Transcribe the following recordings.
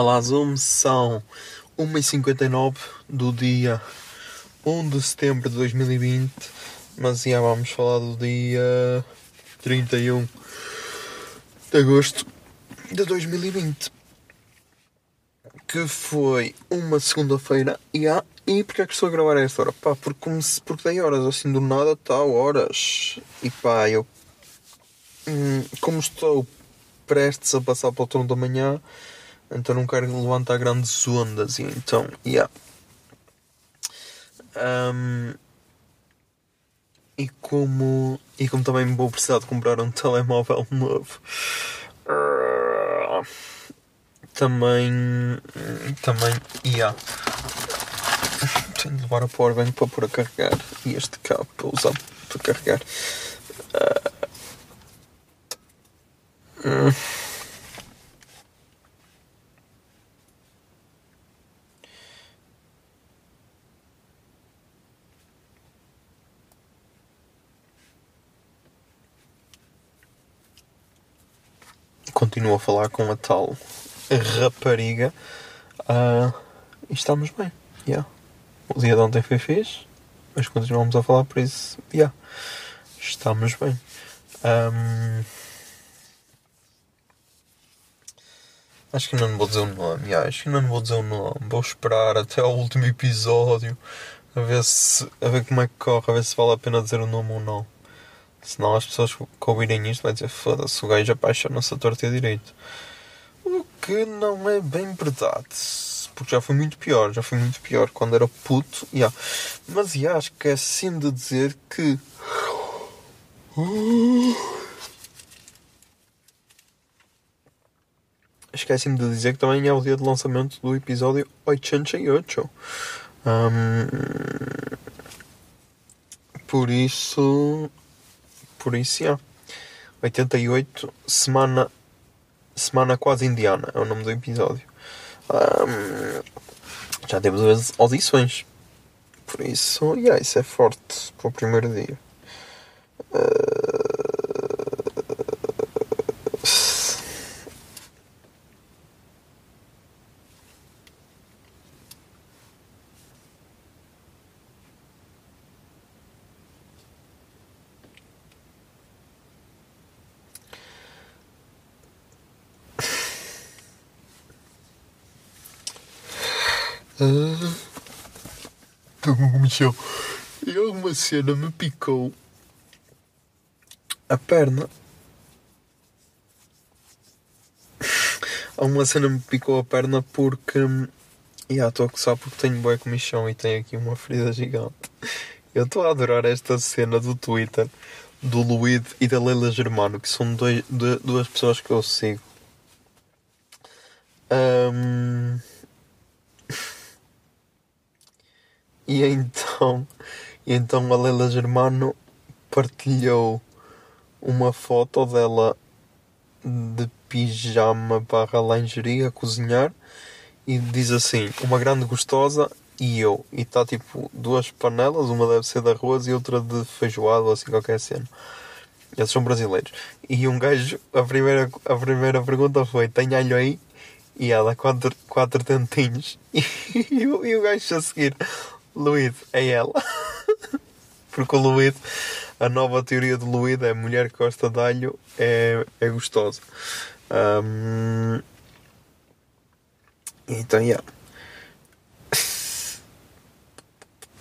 Olá, Zoom, são 1h59 do dia 1 de setembro de 2020, mas já vamos falar do dia 31 de agosto de 2020, que foi uma segunda-feira. Yeah. E porquê é que estou a gravar a esta hora? Pá, porque, como se, porque dei horas assim do nada, tal, horas. E pá, eu. hum, como estou prestes a passar para o turno da manhã, então não quero levantar grandes ondas e então, yeah. Um, e como e como também vou precisar de comprar um telemóvel novo, ah, também também yeah. tenho de levar a powerbank para pôr a carregar e este cabo para usar para carregar. Ah, hum. Continuo a falar com a tal rapariga ah, e estamos bem. Yeah. O dia de ontem foi fixe, mas continuamos a falar por isso. Yeah. Estamos bem. Ahm, acho que ainda não vou dizer o nome. Yeah, acho que não vou dizer o nome. Vou esperar até ao último episódio a ver, se, a ver como é que corre, a ver se vale a pena dizer o nome ou não. Senão as pessoas que ouvirem isto vão dizer foda-se, o gajo apaixona-se a torta e a direito. O que não é bem verdade. Porque já foi muito pior, já foi muito pior quando era puto. Yeah. Mas yeah, acho que é sim de dizer que. Esqueci-me de dizer que também é o dia de lançamento do episódio 88. Ahm, por isso. Por yeah. 88, semana. Semana quase indiana é o nome do episódio. Ahm, já teve duas audições. Por isso, yeah, isso é forte para o primeiro dia. Estou com comichão. E alguma cena me picou a perna. Alguma cena me picou a perna porque. E yeah, estou a coçar porque tenho bué comichão e tenho aqui uma ferida gigante. Eu estou a adorar esta cena do Twitter do Luíde e da Leila Germano, que são dois, du- duas pessoas que eu sigo. Ahm, E então, e então a Leila Germano partilhou uma foto dela de pijama barra lingerie a cozinhar e diz assim, uma grande gostosa e eu. E está tipo duas panelas, uma deve ser de arroz e outra de feijoada ou assim qualquer cena. Eles são brasileiros. E um gajo, a primeira, a primeira pergunta foi, tem alho aí? E ela, quatro, quatro dentinhos. E, o- e o gajo a seguir, Luíde, é ela. Porque o Luíde, a nova teoria de Luíde é mulher que gosta de alho é, é gostosa. Um, então, yeah.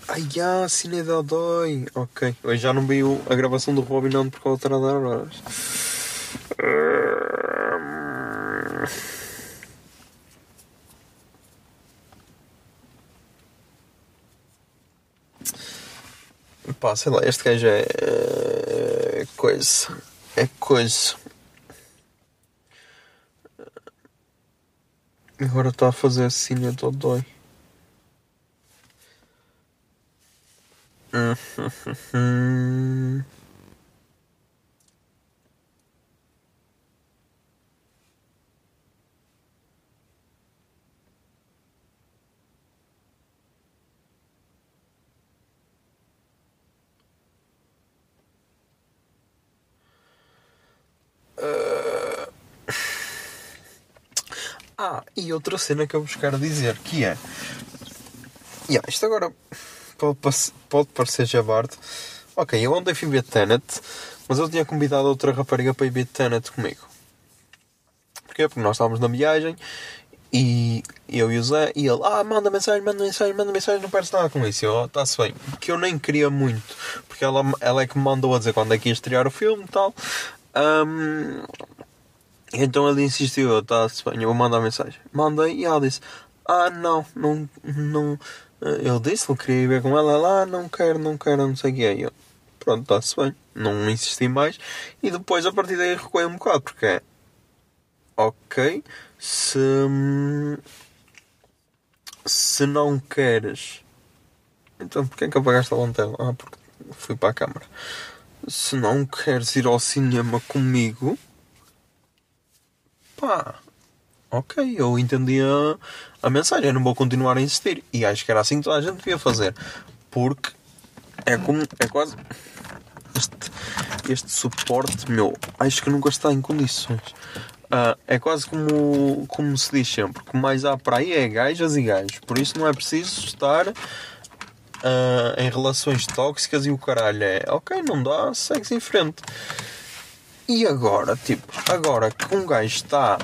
Ai, a Cine da dói. Ok. Hoje já não vi a gravação do Robin, não, porque ela está a dar horas. Pá, sei lá, este gajo é. é coisa. É coisa. Agora está a fazer Cine Dodói. Hum. Ah, e outra cena que eu vos quero dizer que é. Yeah, isto agora pode, pode parecer jabardo. Ok, eu ontem fui ver Tenet, mas eu tinha convidado outra rapariga para ir ver Tenet comigo. Porquê? Porque nós estávamos na viagem e eu e o Zé e ele, ah, manda mensagem, manda mensagem, manda mensagem, não perdes nada com isso. Eu, está-se bem. Que eu nem queria muito, porque ela, ela é que me mandou a dizer quando é que ia estrear o filme e tal. Ahm, então ele insistiu, bem, eu vou mandar mensagem. Mandei e ela disse, ah não, não, não. Eu disse, eu queria ir ver com ela, ela, ah, não quero, não quero, não sei o que é. Eu, pronto, está-se bem, não insisti mais. E depois a partir daí recuei um bocado, porque é, ok, se, se não queres, então porquê é que apagaste a lanterna? Ah, porque fui para a câmara. Se não queres ir ao cinema comigo, pá, ok, eu entendi a, a mensagem, eu não vou continuar a insistir. E acho que era assim que toda a gente devia fazer. Porque é como, é quase. Este, este suporte, meu, acho que nunca está em condições. Ah, é quase como, como se diz sempre: que mais há para aí é gajas e gajos. Por isso não é preciso estar ah, em relações tóxicas e o caralho é ok, não dá, segue-se em frente. E agora, tipo, agora que um gajo está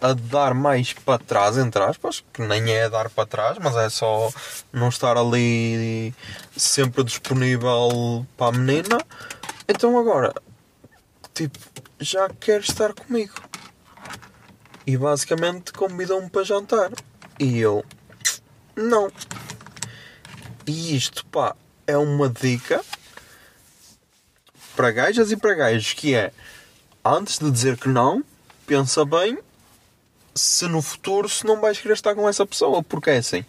a dar mais para trás, entre aspas, que nem é dar para trás, mas é só não estar ali sempre disponível para a menina, então agora, tipo, já quer estar comigo. E basicamente convidou-me para jantar. E eu, não. E isto, pá, é uma dica para gajas e para gajos que é antes de dizer que não, pensa bem se no futuro se não vais querer estar com essa pessoa, porque é assim.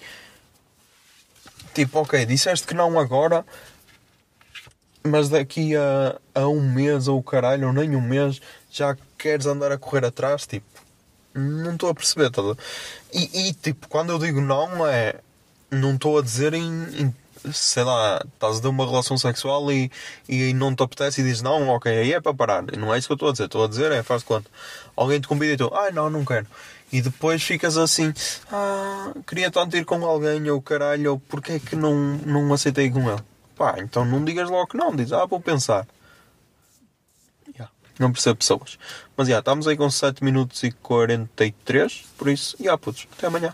Tipo, ok, disseste que não agora, mas daqui a, a um mês ou caralho, ou nem um mês, já queres andar a correr atrás, tipo, não estou a perceber, tá? E, e tipo, quando eu digo não é. Não estou a dizer em, em sei lá, estás a ter uma relação sexual e, e não te apetece e dizes não, ok, aí é para parar. Não é isso que eu estou a dizer. Estou a dizer é, faz quanto? Alguém te convida e tu, ai não, não quero. E depois ficas assim, ah, queria tanto ir com alguém ou caralho, ou porque é que não, não aceitei com ele? Pá, então não digas logo que não, diz, ah, vou pensar. Yeah, Não percebo pessoas. Mas já, estamos aí com 7 minutos e 43, por isso, já, putos, até amanhã.